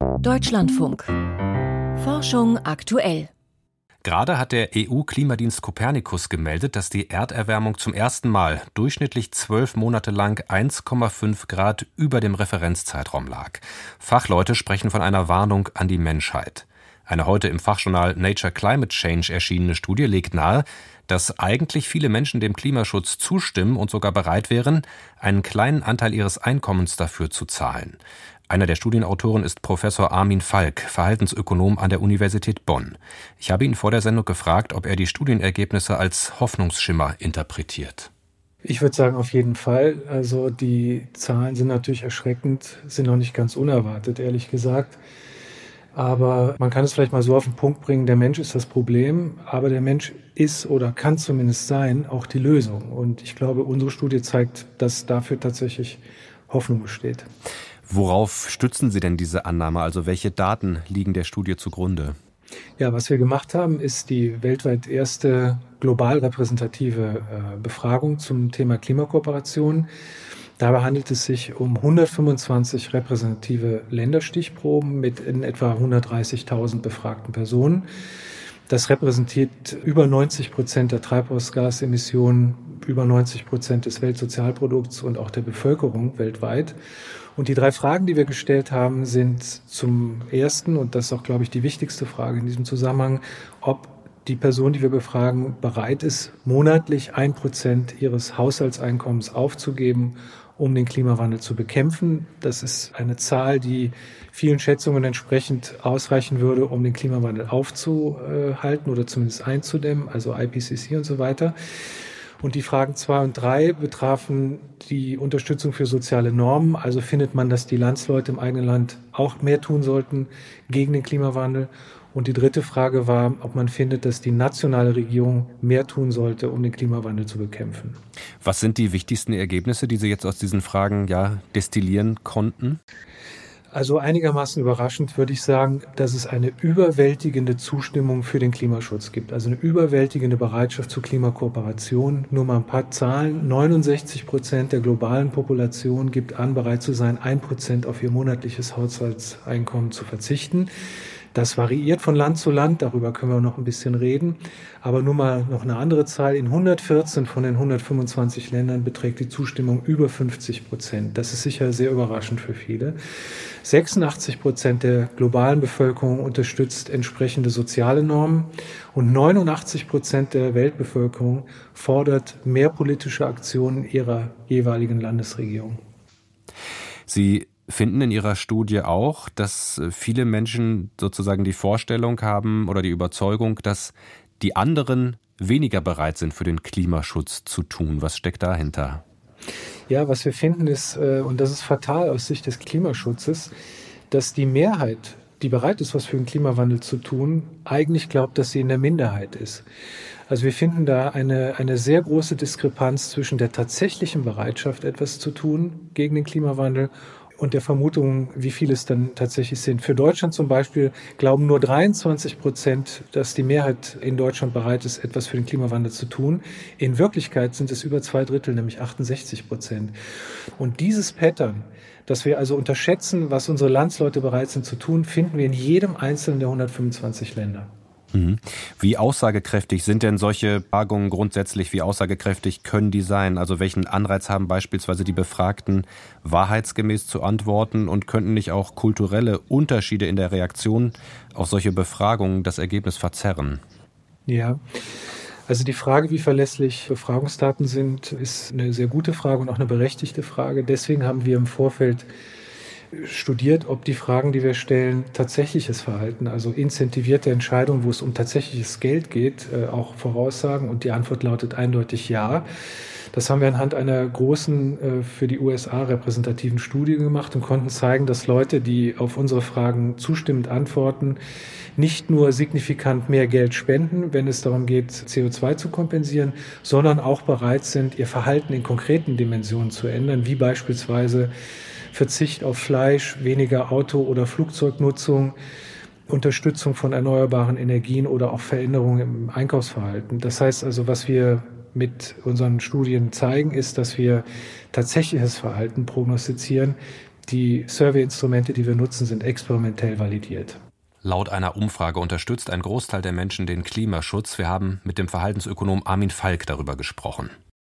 Deutschlandfunk. Forschung aktuell. Gerade hat der EU-Klimadienst Copernicus gemeldet, dass die Erderwärmung zum ersten Mal durchschnittlich zwölf Monate lang 1,5 Grad über dem Referenzzeitraum lag. Fachleute sprechen von einer Warnung an die Menschheit. Eine heute im Fachjournal Nature Climate Change erschienene Studie legt nahe, dass eigentlich viele Menschen dem Klimaschutz zustimmen und sogar bereit wären, einen kleinen Anteil ihres Einkommens dafür zu zahlen. Einer der Studienautoren ist Professor Armin Falk, Verhaltensökonom an der Universität Bonn. Ich habe ihn vor der Sendung gefragt, ob er die Studienergebnisse als Hoffnungsschimmer interpretiert. Ich würde sagen, auf jeden Fall. Also die Zahlen sind natürlich erschreckend, sind noch nicht ganz unerwartet, ehrlich gesagt. Aber man kann es vielleicht mal so auf den Punkt bringen, der Mensch ist das Problem, aber der Mensch ist oder kann zumindest sein auch die Lösung. Und ich glaube, unsere Studie zeigt, dass dafür tatsächlich Hoffnung besteht. Worauf stützen Sie denn diese Annahme? Also welche Daten liegen der Studie zugrunde? Ja, was wir gemacht haben, ist die weltweit erste global repräsentative äh, Befragung zum Thema Klimakooperation. Dabei handelt es sich um 125 repräsentative Länderstichproben mit in etwa 130.000 befragten Personen. Das repräsentiert über 90 Prozent der Treibhausgasemissionen, über 90 Prozent des Weltsozialprodukts und auch der Bevölkerung weltweit. Und die drei Fragen, die wir gestellt haben, sind zum ersten, und das ist auch, glaube ich, die wichtigste Frage in diesem Zusammenhang, ob die Person, die wir befragen, bereit ist, monatlich ein Prozent ihres Haushaltseinkommens aufzugeben, um den Klimawandel zu bekämpfen. Das ist eine Zahl, die vielen Schätzungen entsprechend ausreichen würde, um den Klimawandel aufzuhalten oder zumindest einzudämmen, also IPCC und so weiter. Und die Fragen zwei und drei betrafen die Unterstützung für soziale Normen. Also findet man, dass die Landsleute im eigenen Land auch mehr tun sollten gegen den Klimawandel. Und die dritte Frage war, ob man findet, dass die nationale Regierung mehr tun sollte, um den Klimawandel zu bekämpfen. Was sind die wichtigsten Ergebnisse, die Sie jetzt aus diesen Fragen ja destillieren konnten? Also einigermaßen überraschend würde ich sagen, dass es eine überwältigende Zustimmung für den Klimaschutz gibt. Also eine überwältigende Bereitschaft zur Klimakooperation. Nur mal ein paar Zahlen. 69 Prozent der globalen Population gibt an, bereit zu sein, ein Prozent auf ihr monatliches Haushaltseinkommen zu verzichten. Das variiert von Land zu Land, darüber können wir noch ein bisschen reden. Aber nur mal noch eine andere Zahl. In 114 von den 125 Ländern beträgt die Zustimmung über 50 Prozent. Das ist sicher sehr überraschend für viele. 86 Prozent der globalen Bevölkerung unterstützt entsprechende soziale Normen und 89 Prozent der Weltbevölkerung fordert mehr politische Aktionen ihrer jeweiligen Landesregierung. Sie finden in Ihrer Studie auch, dass äh, viele Menschen sozusagen die Vorstellung haben oder die Überzeugung, dass die anderen weniger bereit sind, für den Klimaschutz zu tun. Was steckt dahinter? Ja, was wir finden ist, äh, und das ist fatal aus Sicht des Klimaschutzes, dass die Mehrheit, die bereit ist, was für den Klimawandel zu tun, eigentlich glaubt, dass sie in der Minderheit ist. Also wir finden da eine, eine sehr große Diskrepanz zwischen der tatsächlichen Bereitschaft, etwas zu tun gegen den Klimawandel und der Vermutung, wie viele es dann tatsächlich sind. Für Deutschland zum Beispiel glauben nur 23 Prozent, dass die Mehrheit in Deutschland bereit ist, etwas für den Klimawandel zu tun. In Wirklichkeit sind es über zwei Drittel, nämlich 68 Prozent. Und dieses Pattern, dass wir also unterschätzen, was unsere Landsleute bereit sind zu tun, finden wir in jedem einzelnen der 125 Länder. Mhm. Wie aussagekräftig sind denn solche Fragungen grundsätzlich? Wie aussagekräftig können die sein? Also welchen Anreiz haben beispielsweise die Befragten, wahrheitsgemäß zu antworten und könnten nicht auch kulturelle Unterschiede in der Reaktion auf solche Befragungen das Ergebnis verzerren? Ja. Also die Frage, wie verlässlich Befragungsdaten sind, ist eine sehr gute Frage und auch eine berechtigte Frage. Deswegen haben wir im Vorfeld studiert, ob die Fragen, die wir stellen, tatsächliches Verhalten, also incentivierte Entscheidungen, wo es um tatsächliches Geld geht, äh, auch voraussagen. Und die Antwort lautet eindeutig ja. Das haben wir anhand einer großen, äh, für die USA repräsentativen Studie gemacht und konnten zeigen, dass Leute, die auf unsere Fragen zustimmend antworten, nicht nur signifikant mehr Geld spenden, wenn es darum geht, CO2 zu kompensieren, sondern auch bereit sind, ihr Verhalten in konkreten Dimensionen zu ändern, wie beispielsweise Verzicht auf Fleisch, weniger Auto- oder Flugzeugnutzung, Unterstützung von erneuerbaren Energien oder auch Veränderungen im Einkaufsverhalten. Das heißt also, was wir mit unseren Studien zeigen, ist, dass wir tatsächliches Verhalten prognostizieren. die Survey-Instrumente, die wir nutzen, sind experimentell validiert. Laut einer Umfrage unterstützt ein Großteil der Menschen den Klimaschutz. Wir haben mit dem Verhaltensökonom Armin Falk darüber gesprochen.